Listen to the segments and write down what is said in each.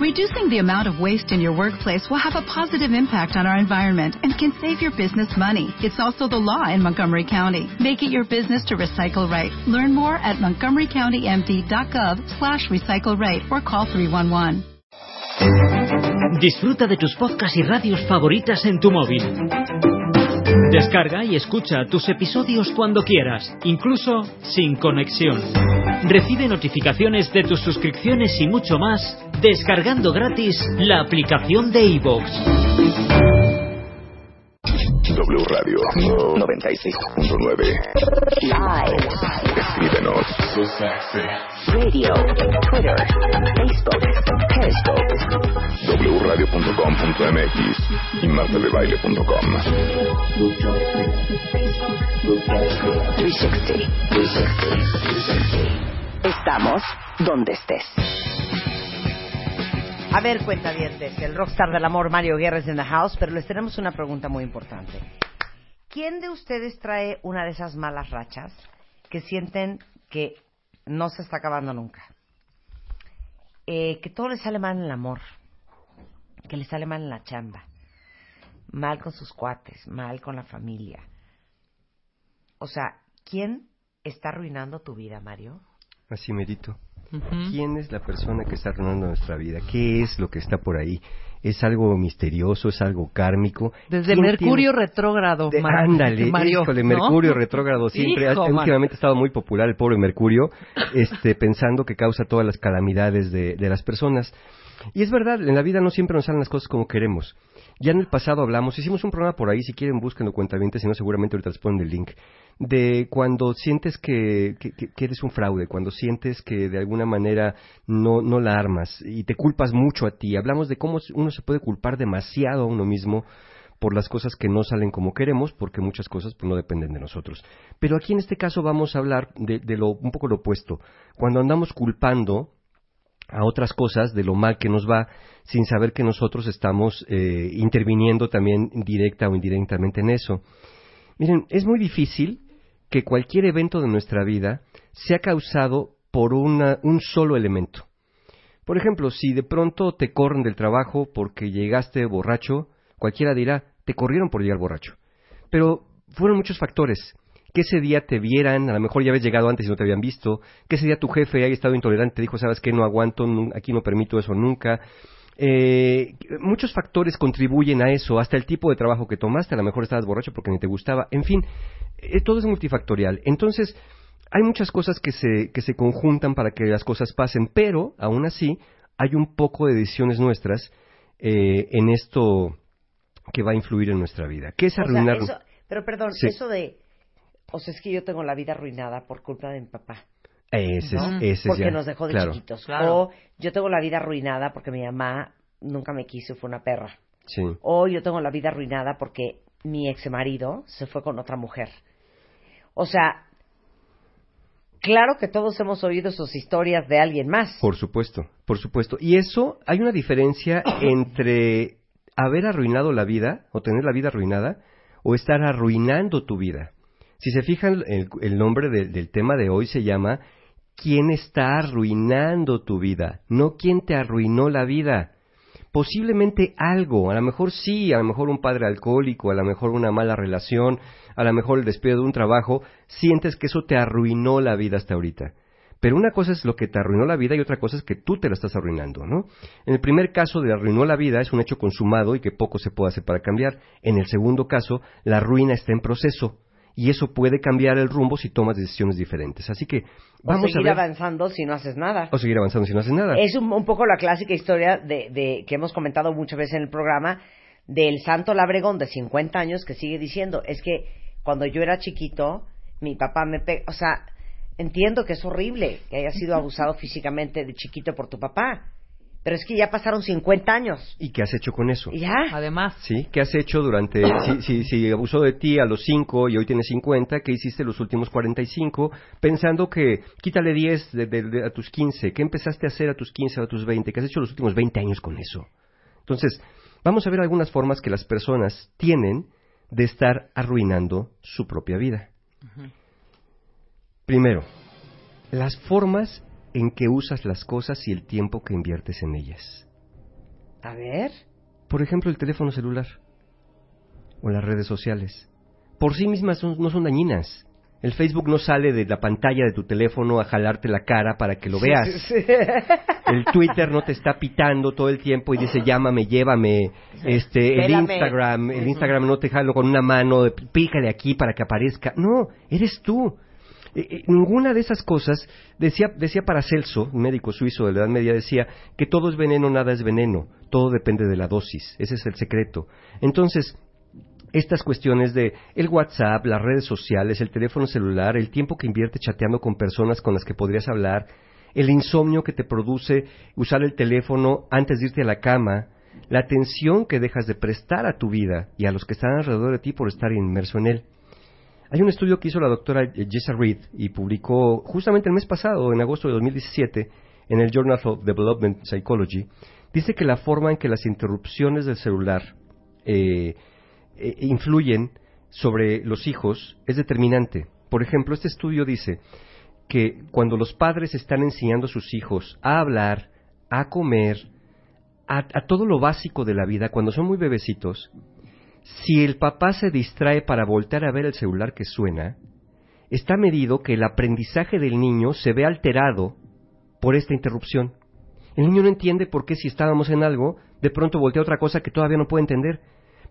Reducing the amount of waste in your workplace will have a positive impact on our environment and can save your business money. It's also the law in Montgomery County. Make it your business to recycle right. Learn more at montgomerycountymd.gov slash recycle right or call 311. Disfruta de tus podcasts y radios favoritas en tu móvil. Descarga y escucha tus episodios cuando quieras, incluso sin conexión. Recibe notificaciones de tus suscripciones y mucho más descargando gratis la aplicación de iVoox. W Radio 96.9. Live. Escríbenos. Radio. Twitter. Facebook. Periscope. wradio.com.mx y martadebaile.com. 360. 360. Estamos donde estés. A ver, cuentavientes, el rockstar del amor Mario Guerra es in the house, pero les tenemos una pregunta muy importante. ¿Quién de ustedes trae una de esas malas rachas que sienten que no se está acabando nunca? Eh, que todo le sale mal en el amor, que le sale mal en la chamba, mal con sus cuates, mal con la familia. O sea, ¿quién está arruinando tu vida, Mario? Así ¿Quién es la persona que está arruinando nuestra vida? ¿Qué es lo que está por ahí? ¿Es algo misterioso? ¿Es algo kármico? Desde ¿Quién Mercurio tiene- retrógrado, de- Mar- ándale, Mario, híjole, ¿no? Mercurio retrógrado siempre. Hijo, ha- últimamente ha estado muy popular el pobre Mercurio, este, pensando que causa todas las calamidades de, de las personas. Y es verdad, en la vida no siempre nos salen las cosas como queremos. Ya en el pasado hablamos, hicimos un programa por ahí, si quieren búsquenlo cuentamente, si no seguramente ahorita les ponen el link, de cuando sientes que, que- que- que eres un fraude, cuando sientes que de alguna manera no, no la armas y te culpas mucho a ti. Hablamos de cómo uno se puede culpar demasiado a uno mismo por las cosas que no salen como queremos, porque muchas cosas pues, no dependen de nosotros. Pero aquí en este caso vamos a hablar de, de lo un poco lo opuesto. Cuando andamos culpando a otras cosas de lo mal que nos va sin saber que nosotros estamos eh, interviniendo también directa o indirectamente en eso. Miren, es muy difícil que cualquier evento de nuestra vida sea causado por una- un solo elemento. Por ejemplo, si de pronto te corren del trabajo porque llegaste borracho, cualquiera dirá, te corrieron por llegar borracho. Pero fueron muchos factores. Que ese día te vieran, a lo mejor ya habías llegado antes y no te habían visto. Que ese día tu jefe haya estado intolerante, te dijo, sabes que no aguanto, aquí no permito eso nunca. Eh, muchos factores contribuyen a eso, hasta el tipo de trabajo que tomaste, a lo mejor estabas borracho porque ni te gustaba, en fin, eh, todo es multifactorial. Entonces, hay muchas cosas que se, que se conjuntan para que las cosas pasen, pero aún así hay un poco de decisiones nuestras eh, en esto que va a influir en nuestra vida. ¿Qué es O sea, arruinar? eso- pero perdón, Sí. eso de... O sea, es que yo tengo la vida arruinada por culpa de mi papá. Ese ¿no? es, ese es porque ya, nos dejó de claro. chiquitos. Claro. O yo tengo la vida arruinada porque mi mamá nunca me quiso y fue una perra. Sí. O yo tengo la vida arruinada porque mi ex marido se fue con otra mujer. O sea, claro que todos hemos oído sus historias de alguien más. Por supuesto, por supuesto. Y eso, hay una diferencia entre haber arruinado la vida o tener la vida arruinada o estar arruinando tu vida. Si se fijan, el, nombre de- del tema de hoy se llama ¿Quién está arruinando tu vida? No quién te arruinó la vida. Posiblemente algo, a lo mejor sí, a lo mejor un padre alcohólico, a lo mejor una mala relación, a lo mejor el despido de un trabajo, sientes que eso te arruinó la vida hasta ahorita. Pero una cosa es lo que te arruinó la vida y otra cosa es que tú te la estás arruinando, ¿no? En el primer caso de arruinó la vida es un hecho consumado y que poco se puede hacer para cambiar. En el segundo caso, la ruina está en proceso y eso puede cambiar el rumbo si tomas decisiones diferentes. Así que o vamos a seguir ver avanzando si no haces nada. o seguir avanzando si no haces nada. Es un, un poco la clásica historia de, de- que hemos comentado muchas veces en el programa del santo labregón de 50 años que sigue diciendo, es que cuando yo era chiquito, mi papá me pegó, o sea, entiendo que es horrible que hayas sido abusado físicamente de chiquito por tu papá, pero es que ya pasaron 50 años. ¿Y qué has hecho con eso? Ya. Además, ¿Sí? ¿Qué has hecho durante... Si, si, si abusó de ti a los 5 y hoy tienes 50, ¿qué hiciste los últimos 45? Pensando que quítale 10 de, de- de- a tus 15. ¿Qué empezaste a hacer a tus 15 o a tus 20? ¿Qué has hecho los últimos 20 años con eso? Entonces, vamos a ver algunas formas que las personas tienen de estar arruinando su propia vida. Primero, las formas en que usas las cosas y el tiempo que inviertes en ellas. A ver. Por ejemplo, el teléfono celular o las redes sociales. Por sí mismas son- no son dañinas. El Facebook no sale de la pantalla de tu teléfono a jalarte la cara para que lo veas. El Twitter no te está pitando todo el tiempo y dice llámame, llévame. Este, el. Instagram, el Instagram no te jalo con una mano, de, pícale aquí para que aparezca. No, eres tú. Eh, eh, ninguna de esas cosas decía decía Paracelso, médico suizo de la Edad Media decía que todo es veneno, nada es veneno, todo depende de la dosis. Ese es el secreto. Entonces, estas cuestiones de el WhatsApp, las redes sociales, el teléfono celular, el tiempo que inviertes chateando con personas con las que podrías hablar, el insomnio que te produce usar el teléfono antes de irte a la cama, la atención que dejas de prestar a tu vida y a los que están alrededor de ti por estar inmerso en él. Hay un estudio que hizo la doctora Jessa Reed y publicó justamente el mes pasado, en agosto de 2017, en el Journal of Development Psychology, dice que la forma en que las interrupciones del celular eh, eh, influyen sobre los hijos es determinante. Por ejemplo, este estudio dice que cuando los padres están enseñando a sus hijos a hablar, a comer, a todo lo básico de la vida, cuando son muy bebecitos, si el papá se distrae para voltear a ver el celular que suena, está medido que el aprendizaje del niño se ve alterado por esta interrupción. El niño no entiende por qué si estábamos en algo, de pronto voltea a otra cosa que todavía no puede entender.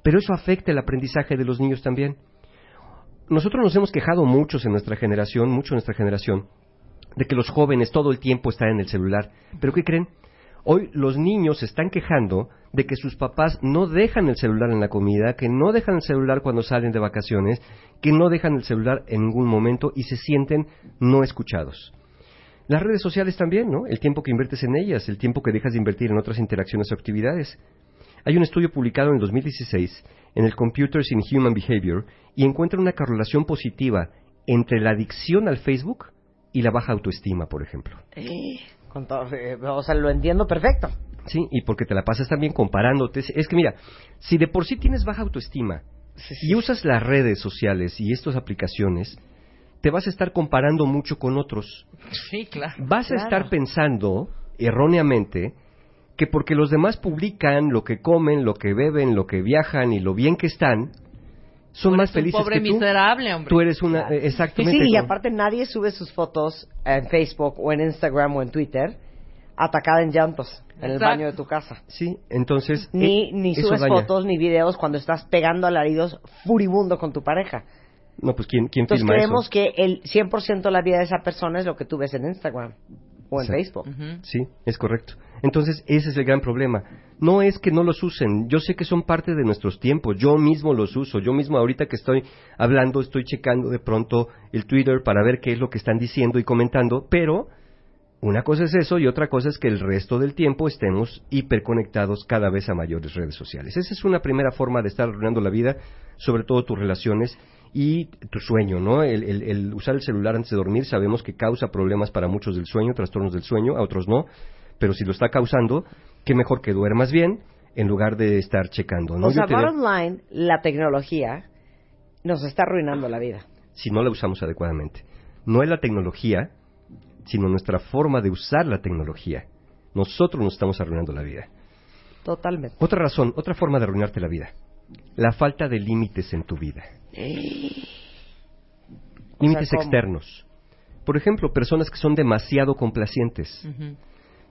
Pero eso afecta el aprendizaje de los niños también. Nosotros nos hemos quejado muchos en nuestra generación, mucho en nuestra generación, de que los jóvenes todo el tiempo están en el celular. Pero ¿qué creen? Hoy los niños se están quejando de que sus papás no dejan el celular en la comida, que no dejan el celular cuando salen de vacaciones, que no dejan el celular en ningún momento y se sienten no escuchados. Las redes sociales también, ¿no? El tiempo que inviertes en ellas, el tiempo que dejas de invertir en otras interacciones o actividades. Hay un estudio publicado en el 2016 en el Computers in Human Behavior y encuentra una correlación positiva entre la adicción al Facebook y la baja autoestima, por ejemplo. Con todo, eh, o sea, lo entiendo perfecto. Sí, y porque te la pasas también comparándote. Es- que mira, si de por sí tienes baja autoestima y usas las redes sociales y estas aplicaciones, te vas a estar comparando mucho con otros. Sí, claro. Vas a estar pensando erróneamente que porque los demás publican lo que comen, lo que beben, lo que viajan y lo bien que están, son Tú más eres un felices pobre que tú. miserable, hombre. Tú eres una eh, Sí, exactamente. sí, y como- aparte nadie sube sus fotos en Facebook o en Instagram o en Twitter atacada en llantos en el Exacto. baño de tu casa. Sí, entonces Ni, eh, ni subes daña. fotos ni videos cuando estás pegando alaridos furibundo con tu pareja. No, pues quién quién Entonces filma creemos eso? que el 100% de la vida de esa persona es lo que tú ves en Instagram o en Sí. Facebook. Sí, es correcto. Entonces, ese es el gran problema. No es que no los usen. Yo sé que son parte de nuestros tiempos. Yo mismo los uso. Yo mismo ahorita que estoy hablando, estoy checando de pronto el Twitter para ver qué es lo que están diciendo y comentando. Pero una cosa es eso y otra cosa es que el resto del tiempo estemos hiperconectados cada vez a mayores redes sociales. Esa es una primera forma de estar arruinando la vida, sobre todo tus relaciones y tu sueño, ¿no? El, el- el usar el celular antes de dormir sabemos que causa problemas para muchos del sueño, trastornos del sueño, a otros no, pero si lo está causando, qué mejor que duermas bien en lugar de estar checando, ¿no? O sea, bottom line, la tecnología nos está arruinando la vida. si no la usamos adecuadamente. No es la tecnología, sino nuestra forma de usar la tecnología. Nosotros nos estamos arruinando la vida. Totalmente. Otra razón, otra forma de arruinarte la vida. La falta de límites en tu vida. Límites externos. Por ejemplo, personas que son demasiado complacientes.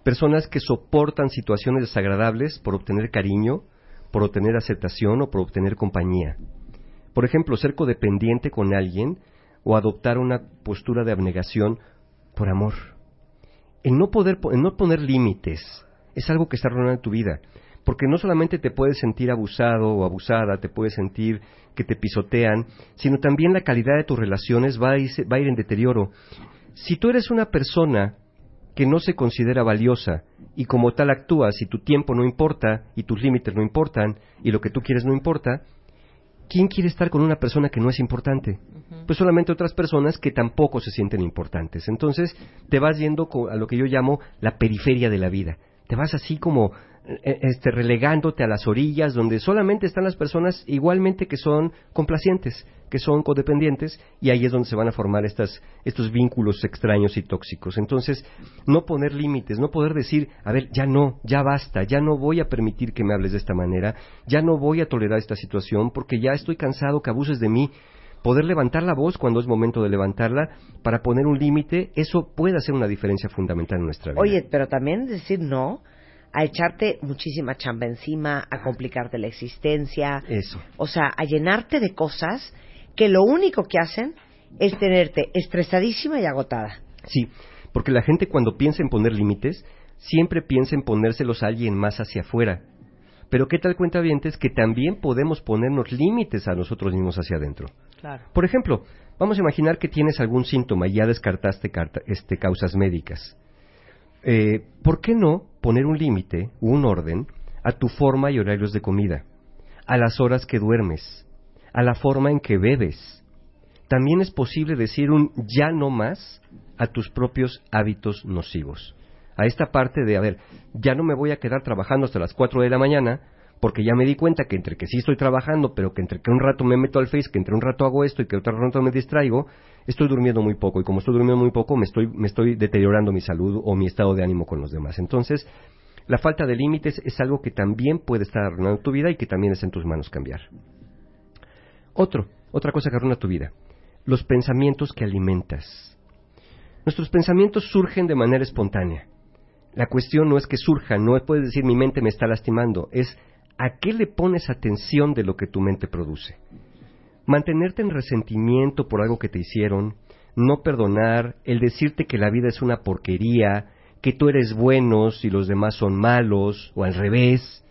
Personas que soportan situaciones desagradables por obtener cariño, por obtener aceptación o por obtener compañía. Por ejemplo, ser codependiente con alguien o adoptar una postura de abnegación por amor. El no poder, po- el no poner límites es algo que está arruinando tu vida. Porque no solamente te puedes sentir abusado o abusada, te puedes sentir que te pisotean, sino también la calidad de tus relaciones va a ir, va a ir en deterioro. Si tú eres una persona que no se considera valiosa y como tal actúas y tu tiempo no importa y tus límites no importan y lo que tú quieres no importa, ¿quién quiere estar con una persona que no es importante? Pues solamente otras personas que tampoco se sienten importantes. Entonces te vas yendo a lo que yo llamo la periferia de la vida. Te vas así como eh, este, relegándote a las orillas donde solamente están las personas igualmente que son complacientes, que son codependientes, y ahí es donde se van a formar estas, estos vínculos extraños y tóxicos. Entonces, no poner límites, no poder decir, a ver, ya no, ya basta, ya no voy a permitir que me hables de esta manera, ya no voy a tolerar esta situación porque ya estoy cansado que abuses de mí. Poder levantar la voz cuando es momento de levantarla para poner un límite, eso puede hacer una diferencia fundamental en nuestra vida. Oye, pero también decir no a echarte muchísima chamba encima, a complicarte la existencia. Eso. O sea, a llenarte de cosas que lo único que hacen es tenerte estresadísima y agotada. Sí, porque la gente cuando piensa en poner límites, siempre piensa en ponérselos a alguien más hacia afuera. Pero ¿qué tal cuenta es que también podemos ponernos límites a nosotros mismos hacia adentro? Claro. Por ejemplo, vamos a imaginar que tienes algún síntoma y ya descartaste este, causas médicas. Eh, ¿Por qué no poner un límite, un orden, a tu forma y horarios de comida, a las horas que duermes, a la forma en que bebes? También es posible decir un ya no más a tus propios hábitos nocivos a esta parte de, a ver, ya no me voy a quedar trabajando hasta las 4 de la mañana, porque ya me di cuenta que entre que sí estoy trabajando, pero que entre que un rato me meto al Face, que entre un rato hago esto y que otro rato me distraigo, estoy durmiendo muy poco. Y como estoy durmiendo muy poco, me estoy, me estoy deteriorando mi salud o mi estado de ánimo con los demás. Entonces, la falta de límites es algo que también puede estar arruinando tu vida y que también es en tus manos cambiar. Otro, otra cosa que arruina tu vida, los pensamientos que alimentas. Nuestros pensamientos surgen de manera espontánea. La cuestión no es que surja, no puedes decir mi mente me está lastimando, es a qué le pones atención de lo que tu mente produce. Mantenerte en resentimiento por algo que te hicieron, no perdonar, el decirte que la vida es una porquería, que tú eres bueno si los demás son malos, o al revés,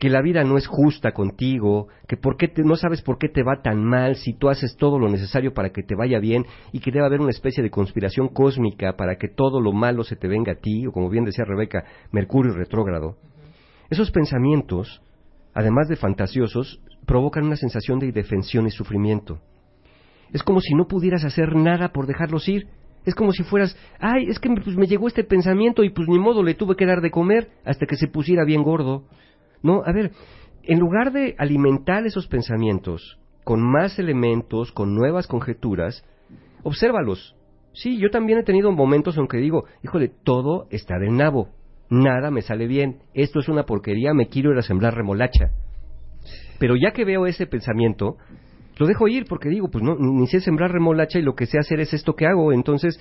que la vida no es justa contigo, que por qué no sabes por qué te va tan mal si tú haces todo lo necesario para que te vaya bien y que debe haber una especie de conspiración cósmica para que todo lo malo se te venga a ti, o como bien decía Rebeca, Mercurio retrógrado. Esos pensamientos, además de fantasiosos, provocan una sensación de indefensión y sufrimiento. Es como si no pudieras hacer nada por dejarlos ir. Es como si fueras, ay, es que pues, me llegó este pensamiento y pues ni modo le tuve que dar de comer hasta que se pusiera bien gordo. No, a ver, en lugar de alimentar esos pensamientos con más elementos, con nuevas conjeturas, obsérvalos. Sí, yo también he tenido momentos en que digo, híjole, todo está del nabo, nada me sale bien, esto es una porquería, me quiero ir a sembrar remolacha. Pero ya que veo ese pensamiento, lo dejo ir porque digo, pues no, ni sé sembrar remolacha y lo que sé hacer es esto que hago, entonces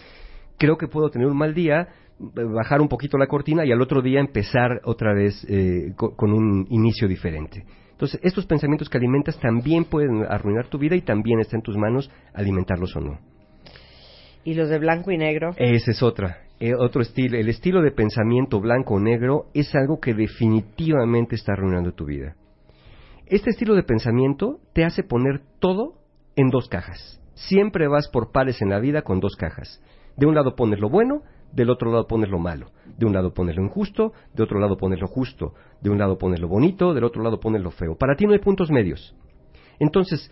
creo que puedo tener un mal día, bajar un poquito la cortina y al otro día empezar otra vez eh, con, un inicio diferente. Entonces, estos pensamientos que alimentas también pueden arruinar tu vida y también está en tus manos alimentarlos o no. ¿Y los de blanco y negro? Ese es otra, eh, otro estilo. El estilo de pensamiento blanco o negro es algo que definitivamente está arruinando tu vida. Este estilo de pensamiento te hace poner todo en dos cajas. Siempre vas por pares en la vida con dos cajas. De un lado pones lo bueno, del otro lado pones lo malo. De un lado pones lo injusto, de otro lado pones lo justo. De un lado pones lo bonito, del otro lado pones lo feo. Para ti no hay puntos medios. Entonces,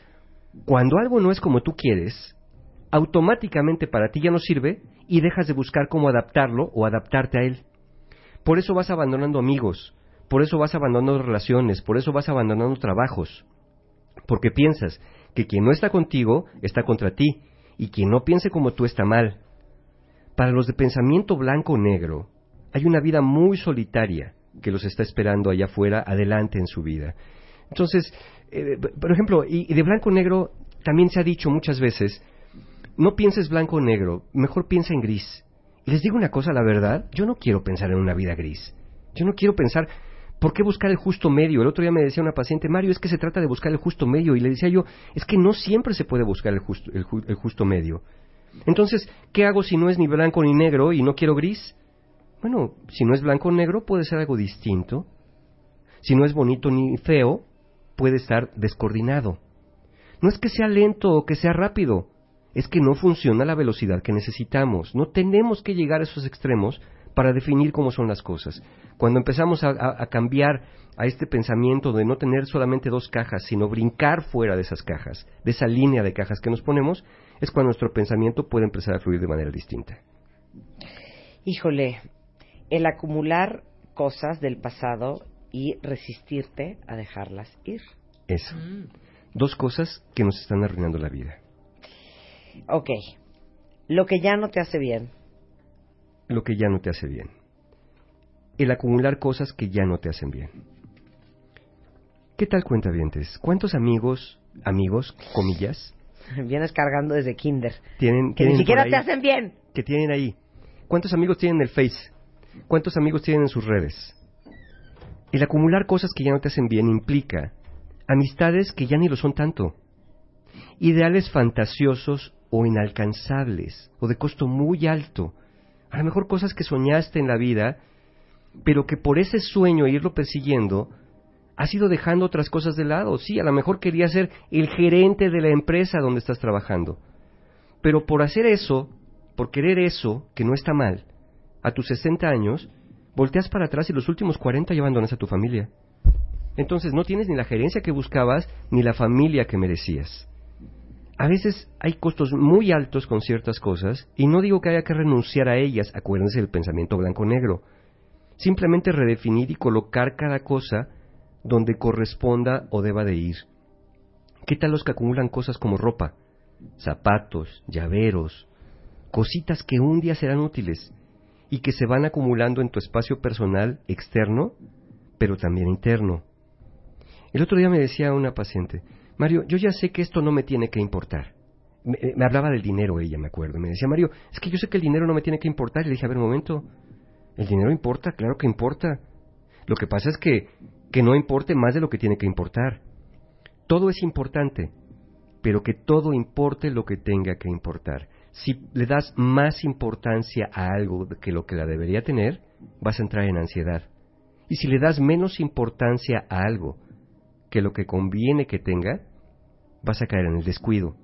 cuando algo no es como tú quieres, automáticamente para ti ya no sirve y dejas de buscar cómo adaptarlo o adaptarte a él. Por eso vas abandonando amigos, por eso vas abandonando relaciones, por eso vas abandonando trabajos. Porque piensas que quien no está contigo está contra ti y quien no piense como tú está mal. Para los de pensamiento blanco o negro, hay una vida muy solitaria que los está esperando allá afuera, adelante en su vida. Entonces, eh, por ejemplo, y, de blanco o negro también se ha dicho muchas veces, no pienses blanco o negro, mejor piensa en gris. Y les digo una cosa, la verdad, yo no quiero pensar en una vida gris. Yo no quiero pensar, ¿por qué buscar el justo medio? El otro día me decía una paciente, Mario, es que se trata de buscar el justo medio. Y le decía yo, es que no siempre se puede buscar el justo, el justo medio. Entonces, ¿qué hago si no es ni blanco ni negro y no quiero gris? Bueno, si no es blanco o negro, puede ser algo distinto. Si no es bonito ni feo, puede estar descoordinado. No es que sea lento o que sea rápido, es que no funciona la velocidad que necesitamos. No tenemos que llegar a esos extremos para definir cómo son las cosas. Cuando empezamos a, a, cambiar a este pensamiento de no tener solamente dos cajas, sino brincar fuera de esas cajas, de esa línea de cajas que nos ponemos, es cuando nuestro pensamiento puede empezar a fluir de manera distinta. Híjole, el acumular cosas del pasado y resistirte a dejarlas ir. Eso. Dos cosas que nos están arruinando la vida. Ok. Lo que ya no te hace bien. Lo que ya no te hace bien. El acumular cosas que ya no te hacen bien. ¿Qué tal cuentavientes? ¿Cuántos amigos, amigos, comillas, Vienes cargando desde kinder. tienen, Que ni siquiera te hacen bien. que tienen ahí? ¿Cuántos amigos tienen en el Face? ¿Cuántos amigos tienen en sus redes? El acumular cosas que ya no te hacen bien implica amistades que ya ni lo son tanto, ideales fantasiosos o inalcanzables o de costo muy alto, a lo mejor cosas que soñaste en la vida, pero que por ese sueño e irlo persiguiendo has ido dejando otras cosas de lado. Sí, a lo mejor querías ser el gerente de la empresa donde estás trabajando, pero por hacer eso, por querer eso, que no está mal, a tus 60 años, volteas para atrás y los últimos 40 ya abandonas a tu familia. Entonces no tienes ni la gerencia que buscabas ni la familia que merecías. A veces hay costos muy altos con ciertas cosas y no digo que haya que renunciar a ellas, acuérdense del pensamiento blanco-negro. Simplemente redefinir y colocar cada cosa donde corresponda o deba de ir. ¿Qué tal los que acumulan cosas como ropa, zapatos, llaveros, cositas que un día serán útiles y que se van acumulando en tu espacio personal externo, pero también interno? El otro día me decía una paciente, Mario, yo ya sé que esto no me tiene que importar. Me, me hablaba del dinero ella, me acuerdo. Me decía, Mario, es que yo sé que el dinero no me tiene que importar. Y le dije, a ver, un momento, ¿el dinero importa? Claro que importa. Lo que pasa es que, que no importe más de lo que tiene que importar. Todo es importante, pero que todo importe lo que tenga que importar. Si le das más importancia a algo que lo que la debería tener, vas a entrar en ansiedad. Y si le das menos importancia a algo que lo que conviene que tenga, vas a caer en el descuido.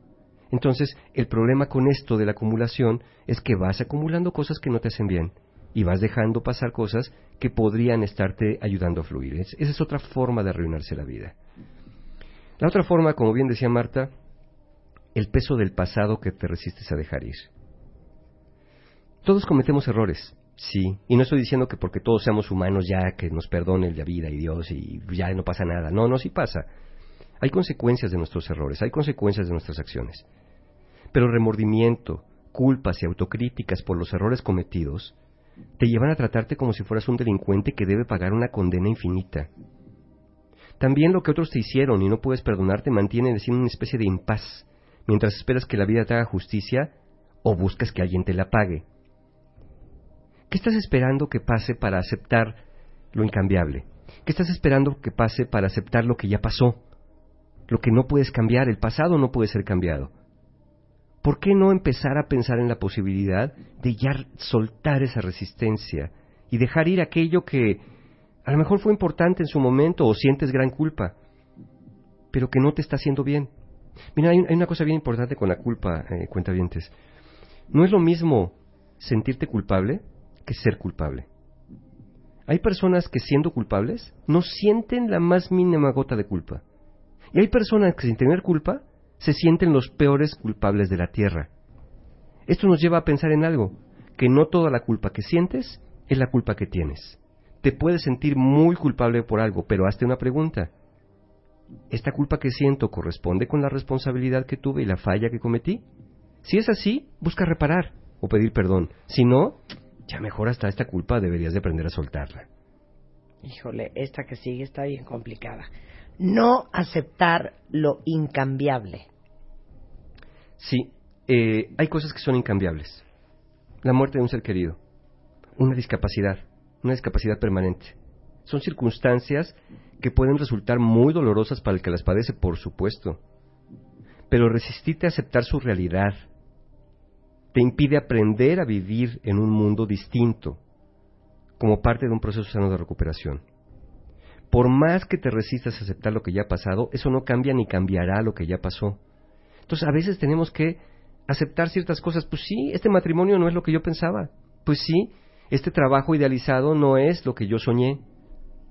Entonces, el problema con esto de la acumulación es que vas acumulando cosas que no te hacen bien y vas dejando pasar cosas que podrían estarte ayudando a fluir. Es- esa es otra forma de arruinarse la vida. La otra forma, como bien decía Marta, el peso del pasado que te resistes a dejar ir. Todos cometemos errores, sí, y no estoy diciendo que porque todos seamos humanos ya que nos perdone la vida y Dios y ya no pasa nada. No, no, sí pasa. Hay consecuencias de nuestros errores, hay consecuencias de nuestras acciones. Pero remordimiento, culpas y autocríticas por los errores cometidos te llevan a tratarte como si fueras un delincuente que debe pagar una condena infinita. También lo que otros te hicieron y no puedes perdonar te mantiene en una especie de impas, mientras esperas que la vida te haga justicia o buscas que alguien te la pague. ¿Qué estás esperando que pase para aceptar lo incambiable? ¿Qué estás esperando que pase para aceptar lo que ya pasó? Lo que no puedes cambiar, el pasado no puede ser cambiado. ¿Por qué no empezar a pensar en la posibilidad de ya soltar esa resistencia y dejar ir aquello que a lo mejor fue importante en su momento o sientes gran culpa, pero que no te está haciendo bien? Mira, hay, una cosa bien importante con la culpa, eh, cuentavientes. No es lo mismo sentirte culpable que ser culpable. Hay personas que siendo culpables no sienten la más mínima gota de culpa. Y hay personas que sin tener culpa se sienten los peores culpables de la tierra. Esto nos lleva a pensar en algo, que no toda la culpa que sientes es la culpa que tienes. Te puedes sentir muy culpable por algo, pero hazte una pregunta. ¿Esta culpa que siento corresponde con la responsabilidad que tuve y la falla que cometí? Si es así, busca reparar o pedir perdón. Si no, ya mejor hasta esta culpa deberías de aprender a soltarla. Híjole, esta que sigue está bien complicada. No aceptar lo incambiable. Sí, eh, hay cosas que son incambiables. La muerte de un ser querido, una discapacidad, una discapacidad permanente. Son circunstancias que pueden resultar muy dolorosas para el que las padece, por supuesto. Pero resistirte a aceptar su realidad te impide aprender a vivir en un mundo distinto, como parte de un proceso sano de recuperación. Por más que te resistas a aceptar lo que ya ha pasado, eso no cambia ni cambiará lo que ya pasó. Entonces a veces tenemos que aceptar ciertas cosas. Pues sí, este matrimonio no es lo que yo pensaba. Pues sí, este trabajo idealizado no es lo que yo soñé.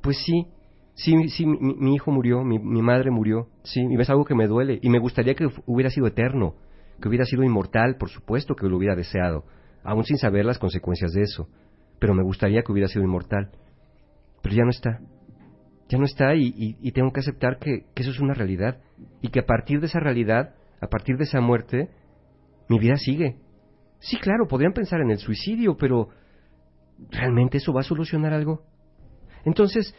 Pues sí, sí, sí, mi, mi hijo murió, mi, mi, madre murió. Sí, y es algo que me duele. Y me gustaría que hubiera sido eterno, que hubiera sido inmortal, por supuesto que lo hubiera deseado, aún sin saber las consecuencias de eso. Pero me gustaría que hubiera sido inmortal. pero ya no está. Ya no está y, y- y tengo que aceptar que, que eso es una realidad y que a partir de esa realidad, a partir de esa muerte, mi vida sigue. Sí, claro, podrían pensar en el suicidio, pero ¿realmente eso va a solucionar algo? Entonces,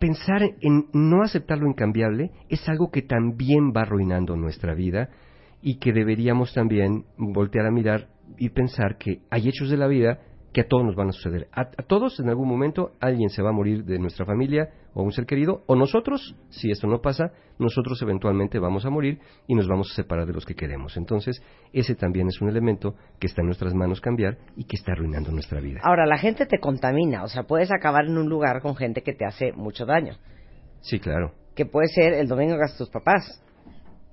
pensar en no aceptar lo incambiable es algo que también va arruinando nuestra vida y que deberíamos también voltear a mirar y pensar que hay hechos de la vida que a todos nos van a suceder. A, a todos en algún momento alguien se va a morir de nuestra familia o un ser querido, o nosotros, si esto no pasa, nosotros eventualmente vamos a morir y nos vamos a separar de los que queremos. Entonces, ese también es un elemento que está en nuestras manos cambiar y que está arruinando nuestra vida. Ahora, la gente te contamina, o sea, puedes acabar en un lugar con gente que te hace mucho daño, Sí, claro. que puede ser el domingo que tus papás.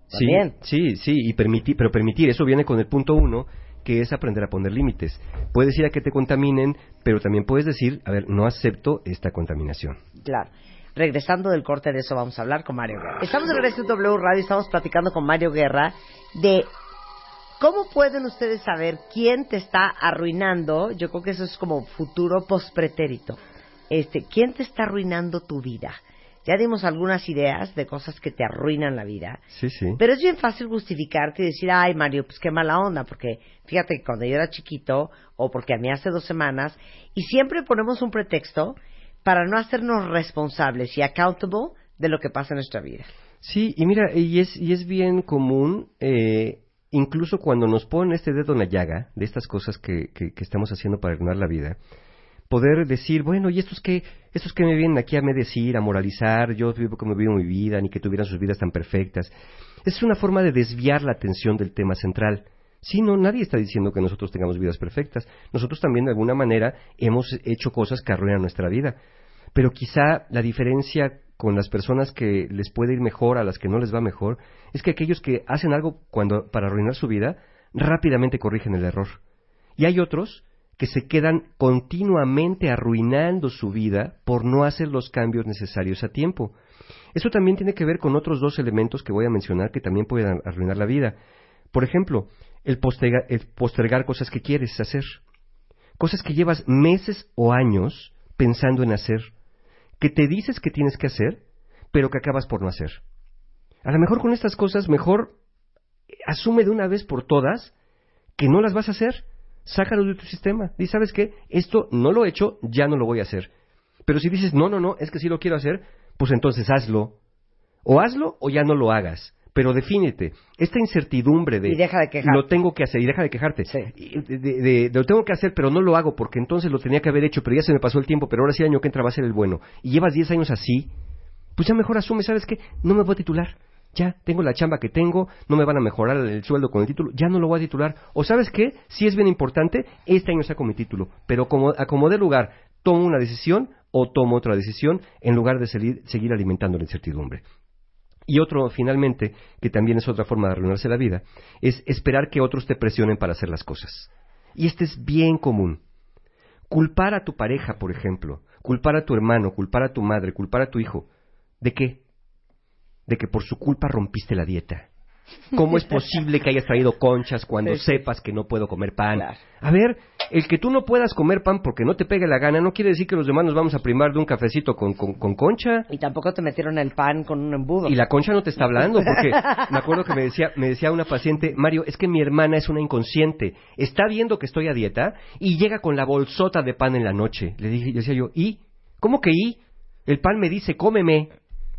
Sí, También. sí, sí, y permitir, pero permitir, eso viene con el punto uno, que es aprender a poner límites. Puedes ir a que te contaminen, pero también puedes decir, a ver, no acepto esta contaminación. Claro. Regresando del corte de eso vamos a hablar con Mario Guerra. Estamos de regreso en W Radio, estamos platicando con Mario Guerra de cómo pueden ustedes saber quién te está arruinando. Yo creo que eso es como futuro pospretérito. Este, ¿quién te está arruinando tu vida? Ya dimos algunas ideas de cosas que te arruinan la vida. Sí, sí. Pero es bien fácil justificarte y decir, ay Mario, pues qué mala onda, porque fíjate que cuando yo era chiquito, o porque a mí hace dos semanas, y siempre ponemos un pretexto para no hacernos responsables y accountable de lo que pasa en nuestra vida. Sí, y mira, y es, y es bien común, eh, incluso cuando nos ponen este dedo en la llaga de estas cosas que, que, que estamos haciendo para arruinar la vida, poder decir, bueno, ¿y estos que estos que me vienen aquí a me decir, a moralizar? Yo vivo como vivo mi vida, ni que tuvieran sus vidas tan perfectas. Es una forma de desviar la atención del tema central. Sí, no, nadie está diciendo que nosotros tengamos vidas perfectas. Nosotros también, de alguna manera, hemos hecho cosas que arruinan nuestra vida. Pero quizá la diferencia con las personas que les puede ir mejor a las que no les va mejor es que aquellos que hacen algo cuando, para arruinar su vida rápidamente corrigen el error. Y hay otros que se quedan continuamente arruinando su vida por no hacer los cambios necesarios a tiempo. Eso también tiene que ver con otros dos elementos que voy a mencionar que también pueden arruinar la vida. Por ejemplo, el postergar, el postergar cosas que quieres hacer, cosas que llevas meses o años pensando en hacer, que te dices que tienes que hacer, pero que acabas por no hacer. A lo mejor con estas cosas, mejor asume de una vez por todas que no las vas a hacer. Sácalo de tu sistema. Y sabes qué, esto no lo he hecho, ya no lo voy a hacer. Pero si dices, no, no, no, es que sí lo quiero hacer, pues entonces hazlo. O hazlo o ya no lo hagas. Pero defínete. Esta incertidumbre de... Y deja de quejarte. Lo tengo que hacer y deja de quejarte. Sí. Y De, de- de- lo tengo que hacer, pero no lo hago porque entonces lo tenía que haber hecho, pero ya se me pasó el tiempo, pero ahora sí el año que entra va a ser el bueno. Y llevas 10 años así, pues ya mejor asume, ¿sabes qué? No me voy a titular. Ya, tengo la chamba que tengo, no me van a mejorar el sueldo con el título, ya no lo voy a titular. O sabes qué, si es bien importante, este año saco mi título, pero como acomodé lugar, tomo una decisión o tomo otra decisión en lugar de seguir, seguir alimentando la incertidumbre. Y otro, finalmente, que también es otra forma de arruinarse la vida, es esperar que otros te presionen para hacer las cosas. Y este es bien común. Culpar a tu pareja, por ejemplo, culpar a tu hermano, culpar a tu madre, culpar a tu hijo. ¿De qué? De que por su culpa rompiste la dieta. ¿Cómo es posible que hayas traído conchas cuando Sí, sí. sepas que no puedo comer pan? Claro. A ver, el que tú no puedas comer pan porque no te pegue la gana no quiere decir que los demás nos vamos a primar de un cafecito con, con, con concha. Y tampoco te metieron el pan con un embudo. Y la concha no te está hablando, porque me acuerdo que me decía, me decía una paciente, Mario, es que mi hermana es una inconsciente, está viendo que estoy a dieta y llega con la bolsota de pan en la noche. Le dije, decía yo, ¿y? ¿Cómo que y? El pan me dice, cómeme.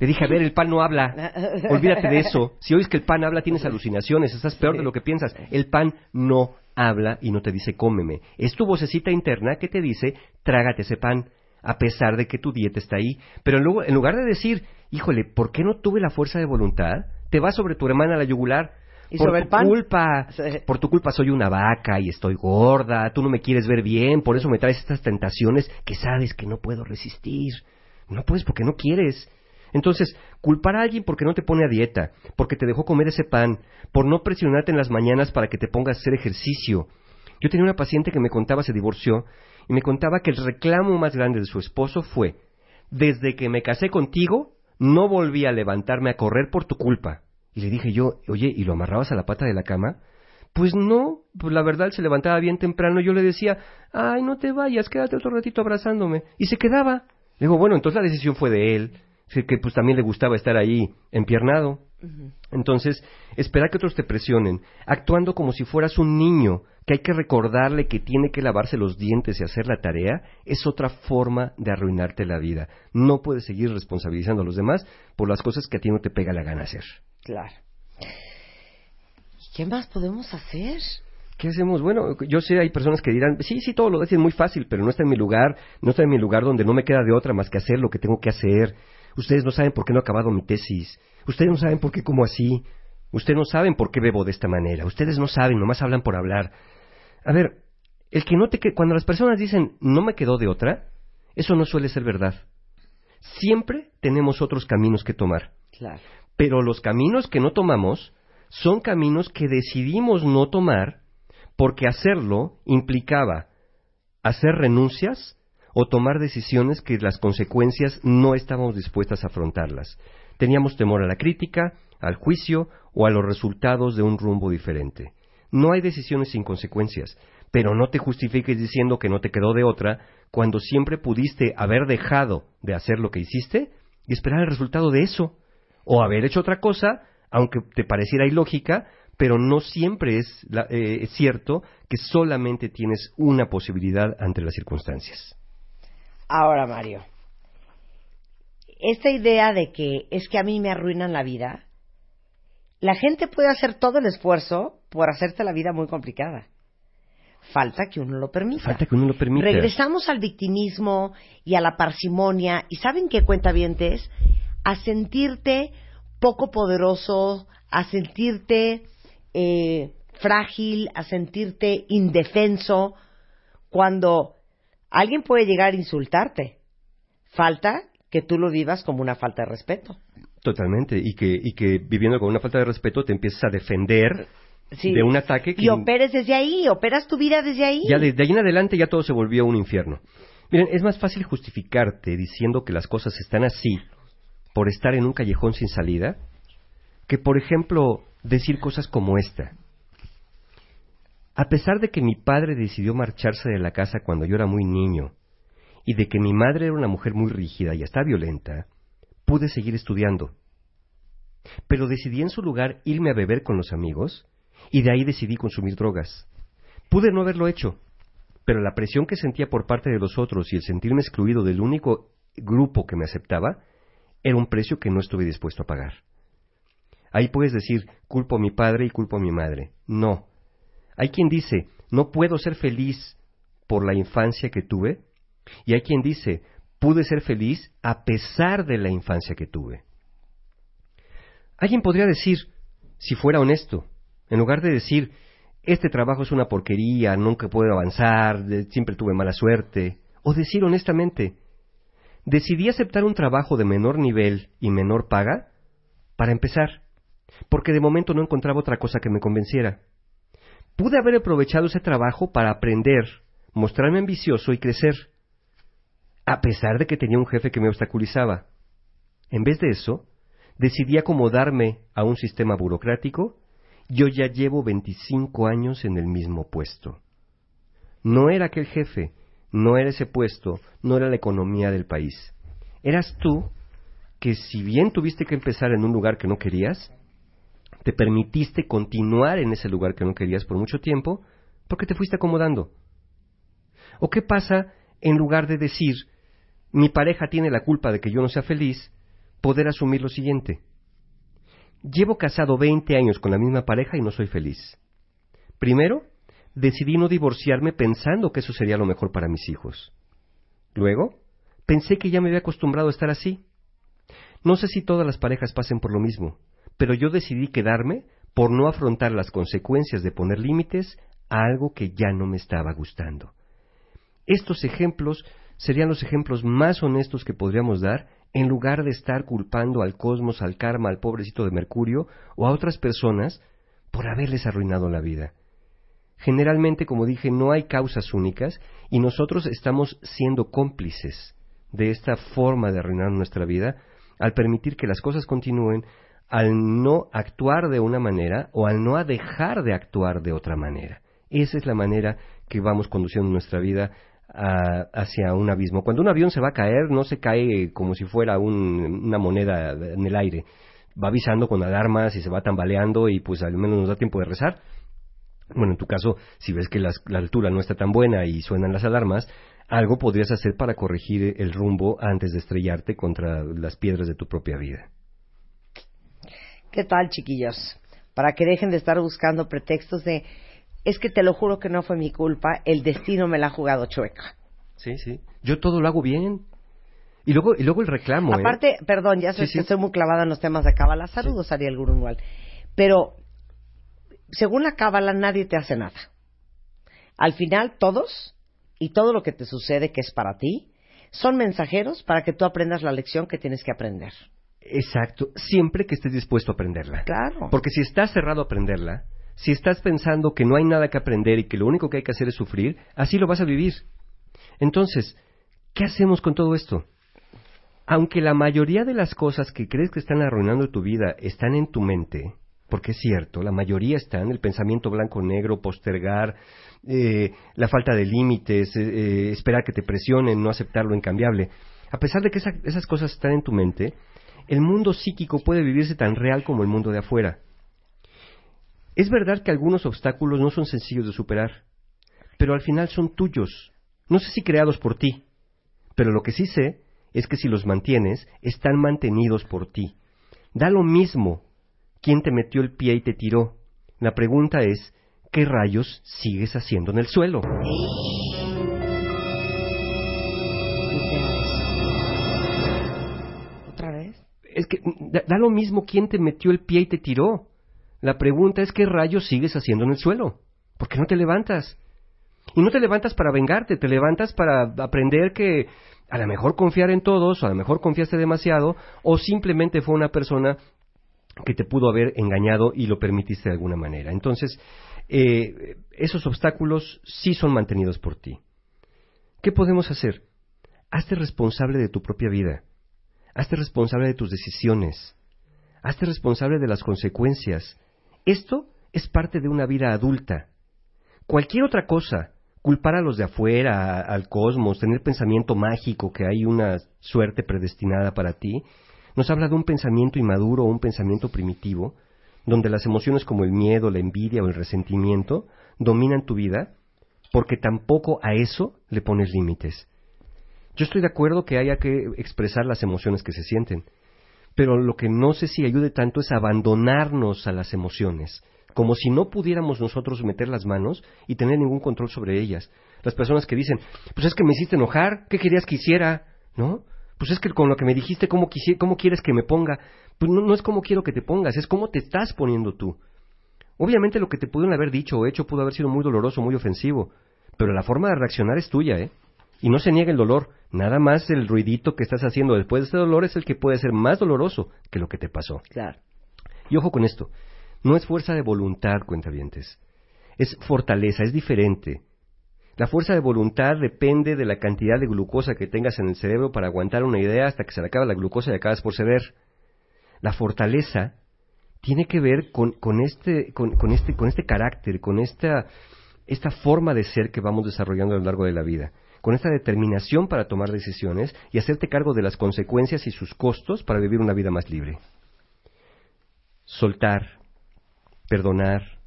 Le dije, a ver, el pan no habla. Olvídate de eso. Si oyes que el pan habla, tienes alucinaciones, estás peor de lo que piensas. El pan no habla y no te dice, cómeme. Es tu vocecita interna que te dice, trágate ese pan, a pesar de que tu dieta está ahí. Pero luego, en lugar de decir, híjole, ¿por qué no tuve la fuerza de voluntad? Te vas sobre tu hermana la yugular. ¿Y por sobre tu el pan? culpa, por tu culpa soy una vaca y estoy gorda, tú no me quieres ver bien, por eso me traes estas tentaciones que sabes que no puedo resistir. No puedes porque no quieres. Entonces, culpar a alguien porque no te pone a dieta, porque te dejó comer ese pan, por no presionarte en las mañanas para que te pongas a hacer ejercicio. Yo tenía una paciente que me contaba, se divorció, y me contaba que el reclamo más grande de su esposo fue, desde que me casé contigo, no volví a levantarme a correr por tu culpa. Y le dije yo, oye, ¿y lo amarrabas a la pata de la cama? Pues no, pues la verdad se levantaba bien temprano. Yo le decía, ay, no te vayas, quédate otro ratito abrazándome. Y se quedaba. Le digo, bueno, entonces la decisión fue de él, que pues también le gustaba estar ahí empiernado. Entonces, esperar que otros te presionen, actuando como si fueras un niño, que hay que recordarle que tiene que lavarse los dientes y hacer la tarea, es otra forma de arruinarte la vida. No puedes seguir responsabilizando a los demás por las cosas que a ti no te pega la gana hacer. Claro. ¿Y qué más podemos hacer? ¿Qué hacemos? Bueno, yo sé, hay personas que dirán, sí, sí, todo lo es muy fácil, pero no está en mi lugar, no está en mi lugar donde no me queda de otra más que hacer lo que tengo que hacer. Ustedes no saben por qué no he acabado mi tesis. Ustedes no saben por qué como así. Ustedes no saben por qué bebo de esta manera. Ustedes no saben, nomás hablan por hablar. A ver, el que no te que cuando las personas dicen no me quedó de otra, eso no suele ser verdad. Siempre tenemos otros caminos que tomar. Claro. Pero los caminos que no tomamos son caminos que decidimos no tomar porque hacerlo implicaba hacer renuncias o tomar decisiones que las consecuencias no estábamos dispuestas a afrontarlas. Teníamos temor a la crítica, al juicio o a los resultados de un rumbo diferente. No hay decisiones sin consecuencias, pero no te justifiques diciendo que no te quedó de otra cuando siempre pudiste haber dejado de hacer lo que hiciste y esperar el resultado de eso, o haber hecho otra cosa, aunque te pareciera ilógica, pero no siempre es la- eh, es cierto que solamente tienes una posibilidad ante las circunstancias. Ahora, Mario, esta idea de que es que a mí me arruinan la vida, la gente puede hacer todo el esfuerzo por hacerte la vida muy complicada. Falta que uno lo permita. Falta que uno lo permita. Regresamos al victimismo y a la parsimonia. ¿Y saben qué cuenta A sentirte poco poderoso, a sentirte eh, frágil, a sentirte indefenso, cuando alguien puede llegar a insultarte. Falta que tú lo vivas como una falta de respeto. Totalmente, y que, y que viviendo con una falta de respeto te empiezas a defender Sí. de un ataque que Y operes desde ahí, operas tu vida desde ahí. ya de, de ahí en adelante ya todo se volvió un infierno. Miren, es más fácil justificarte diciendo que las cosas están así por estar en un callejón sin salida que, por ejemplo, decir cosas como esta. A pesar de que mi padre decidió marcharse de la casa cuando yo era muy niño y de que mi madre era una mujer muy rígida y hasta violenta, pude seguir estudiando. Pero decidí en su lugar irme a beber con los amigos y de ahí decidí consumir drogas. Pude no haberlo hecho, pero la presión que sentía por parte de los otros y el sentirme excluido del único grupo que me aceptaba era un precio que no estuve dispuesto a pagar. Ahí puedes decir, culpo a mi padre y culpo a mi madre. No. Hay quien dice, no puedo ser feliz por la infancia que tuve, y hay quien dice, pude ser feliz a pesar de la infancia que tuve. Alguien podría decir, si fuera honesto, en lugar de decir, este trabajo es una porquería, nunca puedo avanzar, siempre tuve mala suerte, o decir honestamente, decidí aceptar un trabajo de menor nivel y menor paga para empezar, porque de momento no encontraba otra cosa que me convenciera. Pude haber aprovechado ese trabajo para aprender, mostrarme ambicioso y crecer, a pesar de que tenía un jefe que me obstaculizaba. En vez de eso, decidí acomodarme a un sistema burocrático. Yo ya llevo 25 años en el mismo puesto. No era aquel jefe, no era ese puesto, no era la economía del país. Eras tú que si bien tuviste que empezar en un lugar que no querías, te permitiste continuar en ese lugar que no querías por mucho tiempo porque te fuiste acomodando. ¿O qué pasa en lugar de decir, mi pareja tiene la culpa de que yo no sea feliz, poder asumir lo siguiente? Llevo casado 20 años con la misma pareja y no soy feliz. Primero, decidí no divorciarme pensando que eso sería lo mejor para mis hijos. Luego, pensé que ya me había acostumbrado a estar así. No sé si todas las parejas pasen por lo mismo, pero yo decidí quedarme por no afrontar las consecuencias de poner límites a algo que ya no me estaba gustando. Estos ejemplos serían los ejemplos más honestos que podríamos dar en lugar de estar culpando al cosmos, al karma, al pobrecito de Mercurio o a otras personas por haberles arruinado la vida. Generalmente, como dije, no hay causas únicas y nosotros estamos siendo cómplices de esta forma de arruinar nuestra vida al permitir que las cosas continúen, al no actuar de una manera o al no dejar de actuar de otra manera. Esa es la manera que vamos conduciendo nuestra vida a- hacia un abismo. Cuando un avión se va a caer, no se cae como si fuera un- una moneda en el aire. Va avisando con alarmas y se va tambaleando y pues al menos nos da tiempo de rezar. Bueno, en tu caso, si ves que la altura no está tan buena y suenan las alarmas, algo podrías hacer para corregir el rumbo antes de estrellarte contra las piedras de tu propia vida. ¿Qué tal, chiquillos? Para que dejen de estar buscando pretextos de es que te lo juro que no fue mi culpa, el destino me la ha jugado chueca. Sí, sí. Yo todo lo hago bien. Y luego, y luego el reclamo. ¿eh? Aparte, perdón, ya sé Sí, que estoy muy clavada en los temas de Cábala. Saludos, Ariel Gurunwal. Pero, según la Cábala, nadie te hace nada. Al final, todos, y todo lo que te sucede que es para ti, son mensajeros para que tú aprendas la lección que tienes que aprender. Exacto. Siempre que estés dispuesto a aprenderla. Claro. Porque si estás cerrado a aprenderla, si estás pensando que no hay nada que aprender y que lo único que hay que hacer es sufrir, así lo vas a vivir. Entonces, ¿qué hacemos con todo esto? Aunque la mayoría de las cosas que crees que están arruinando tu vida están en tu mente, porque es cierto, la mayoría están, el pensamiento blanco-negro, postergar, eh, la falta de límites, eh, eh, esperar que te presionen, no aceptar lo incambiable. A pesar de que esa- esas cosas están en tu mente, el mundo psíquico puede vivirse tan real como el mundo de afuera. Es verdad que algunos obstáculos no son sencillos de superar, pero al final son tuyos. No sé si creados por ti, pero lo que sí sé es que si los mantienes, están mantenidos por ti. Da lo mismo quién te metió el pie y te tiró. La pregunta es, ¿qué rayos sigues haciendo en el suelo? Es que mm, da, lo mismo quién te metió el pie y te tiró. La pregunta es qué rayos sigues haciendo en el suelo. ¿Por qué no te levantas? Y no te levantas para vengarte, te levantas para aprender que a lo mejor confiar en todos, o a lo mejor confiaste demasiado, o simplemente fue una persona que te pudo haber engañado y lo permitiste de alguna manera. Entonces, eh, esos obstáculos sí son mantenidos por ti. ¿Qué podemos hacer? Hazte responsable de tu propia vida. Hazte responsable de tus decisiones. Hazte responsable de las consecuencias. Esto es parte de una vida adulta. Cualquier otra cosa, culpar a los de afuera, al cosmos, tener pensamiento mágico que hay una suerte predestinada para ti, nos habla de un pensamiento inmaduro o un pensamiento primitivo, donde las emociones como el miedo, la envidia o el resentimiento dominan tu vida, porque tampoco a eso le pones límites. Yo estoy de acuerdo que haya que expresar las emociones que se sienten, pero lo que no sé si ayude tanto es abandonarnos a las emociones, como si no pudiéramos nosotros meter las manos y tener ningún control sobre ellas. Las personas que dicen, pues es que me hiciste enojar, ¿qué querías que hiciera? ¿No? Pues es que con lo que me dijiste, ¿cómo, quisi- cómo quieres que me ponga? Pues no, no es como quiero que te pongas, es cómo te estás poniendo tú. Obviamente lo que te pudieron haber dicho o hecho pudo haber sido muy doloroso, muy ofensivo, pero la forma de reaccionar es tuya, ¿eh? Y no se niega el dolor, nada más el ruidito que estás haciendo después de ese dolor es el que puede ser más doloroso que lo que te pasó. Claro. Y ojo con esto, no es fuerza de voluntad, cuentavientes, es fortaleza, es diferente. La fuerza de voluntad depende de la cantidad de glucosa que tengas en el cerebro para aguantar una idea hasta que se le acaba la glucosa y acabas por ceder. La fortaleza tiene que ver con, con este, con, con este, con este carácter, con esta, esta forma de ser que vamos desarrollando a lo largo de la vida, con esta determinación para tomar decisiones y hacerte cargo de las consecuencias y sus costos para vivir una vida más libre. Soltar, perdonar,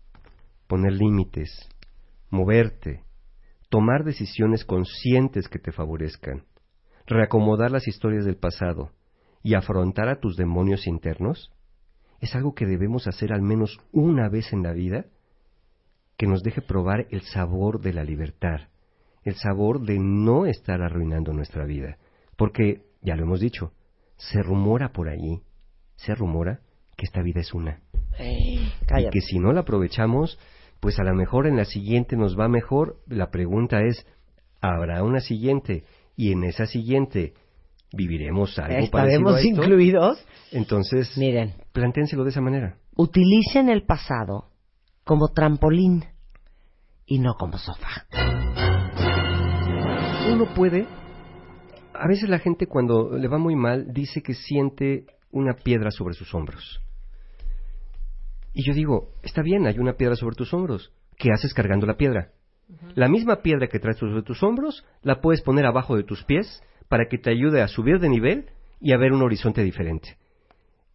poner límites, moverte, tomar decisiones conscientes que te favorezcan, reacomodar las historias del pasado y afrontar a tus demonios internos, es algo que debemos hacer al menos una vez en la vida que nos deje probar el sabor de la libertad, el sabor de no estar arruinando nuestra vida. Porque, ya lo hemos dicho, se rumora por allí, se rumora que esta vida es una. Y Cállate. que si no la aprovechamos, pues a lo mejor en la siguiente nos va mejor. La pregunta es, ¿habrá una siguiente? Y en esa siguiente, ¿viviremos algo parecido ¿Estaremos a esto? incluidos? Entonces, Miren, plantéenselo de esa manera. utilicen el pasado como trampolín y no como sofá. Uno puede, a veces la gente cuando le va muy mal dice que siente una piedra sobre sus hombros. Y yo digo, está bien, hay una piedra sobre tus hombros. ¿Qué haces cargando la piedra? La misma piedra que traes sobre tus hombros, la puedes poner abajo de tus pies para que te ayude a subir de nivel y a ver un horizonte diferente.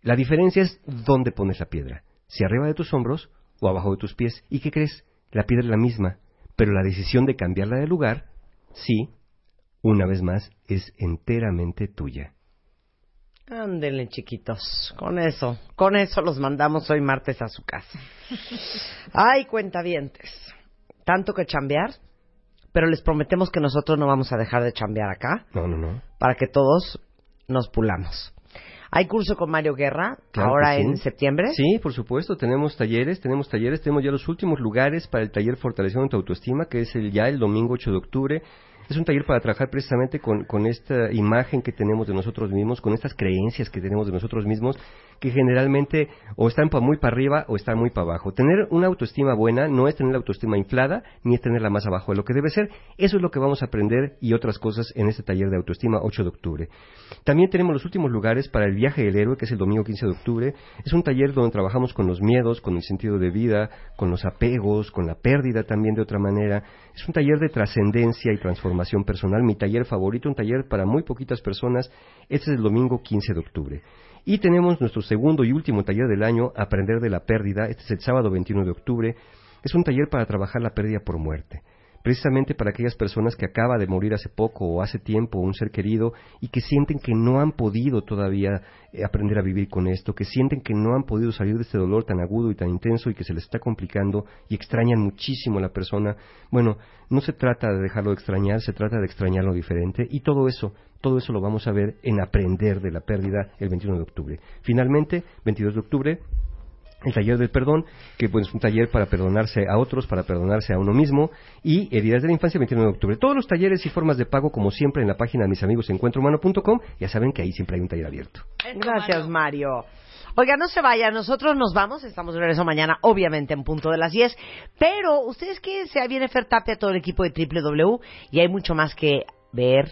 La diferencia es dónde pones la piedra, si arriba de tus hombros o abajo de tus pies. ¿Y qué crees? La piedra es la misma, pero la decisión de cambiarla de lugar, sí, una vez más, es enteramente tuya. Ándele, chiquitos. Con eso, con eso los mandamos hoy martes a su casa. Ay, cuentavientes. Tanto que chambear, pero les prometemos que nosotros no vamos a dejar de chambear acá No, no, no. para que todos nos pulamos. Hay curso con Mario Guerra Claro ahora sí. en septiembre. Sí, por supuesto, tenemos talleres, tenemos talleres, tenemos ya los últimos lugares para el taller Fortaleciendo tu Autoestima, que es el, ya el domingo 8 de octubre. Es un taller para trabajar precisamente con, con esta imagen que tenemos de nosotros mismos, con estas creencias que tenemos de nosotros mismos, que generalmente o están muy para arriba o están muy para abajo. Tener una autoestima buena no es tener la autoestima inflada, ni es tenerla más abajo de lo que debe ser. Eso es lo que vamos a aprender y otras cosas en este taller de autoestima 8 de octubre. También tenemos los últimos lugares para el viaje del héroe, que es el domingo 15 de octubre. Es un taller donde trabajamos con los miedos, con el sentido de vida, con los apegos, con la pérdida también de otra manera. Es un taller de trascendencia y transformación personal, mi taller favorito, un taller para muy poquitas personas. Este es el domingo 15 de octubre. Y tenemos nuestro segundo y último taller del año, Aprender de la Pérdida. Este es el sábado 21 de octubre. Es un taller para trabajar la pérdida por muerte precisamente para aquellas personas que acaba de morir hace poco o hace tiempo un ser querido y que sienten que no han podido todavía eh, aprender a vivir con esto, que sienten que no han podido salir de este dolor tan agudo y tan intenso y que se les está complicando y extrañan muchísimo a la persona. Bueno, no se trata de dejarlo de extrañar, se trata de extrañarlo diferente y todo eso, todo eso lo vamos a ver en Aprender de la Pérdida el 21 de octubre. Finalmente, 22 de octubre, el taller del perdón, que pues, es un taller para perdonarse a otros, para perdonarse a uno mismo, y heridas de la infancia, 29 de octubre. Todos los talleres y formas de pago, como siempre, en la página de mis amigos encuentrohumano.com, ya saben que ahí siempre hay un taller abierto. Gracias, Mario. Oiga, no se vaya, nosotros nos vamos, estamos de regreso mañana, obviamente en punto de las 10, pero ustedes que se viene Fer Tapia, todo el equipo de WW, y hay mucho más que ver,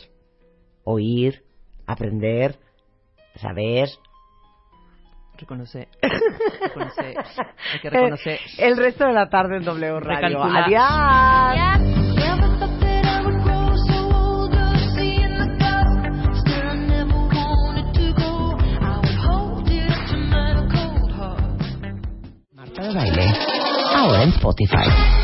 oír, aprender, saber. Reconocer. reconocer. Hay que reconocer. El resto de la tarde en W Radio. Adiós. Marta de Baile, ahora en Spotify.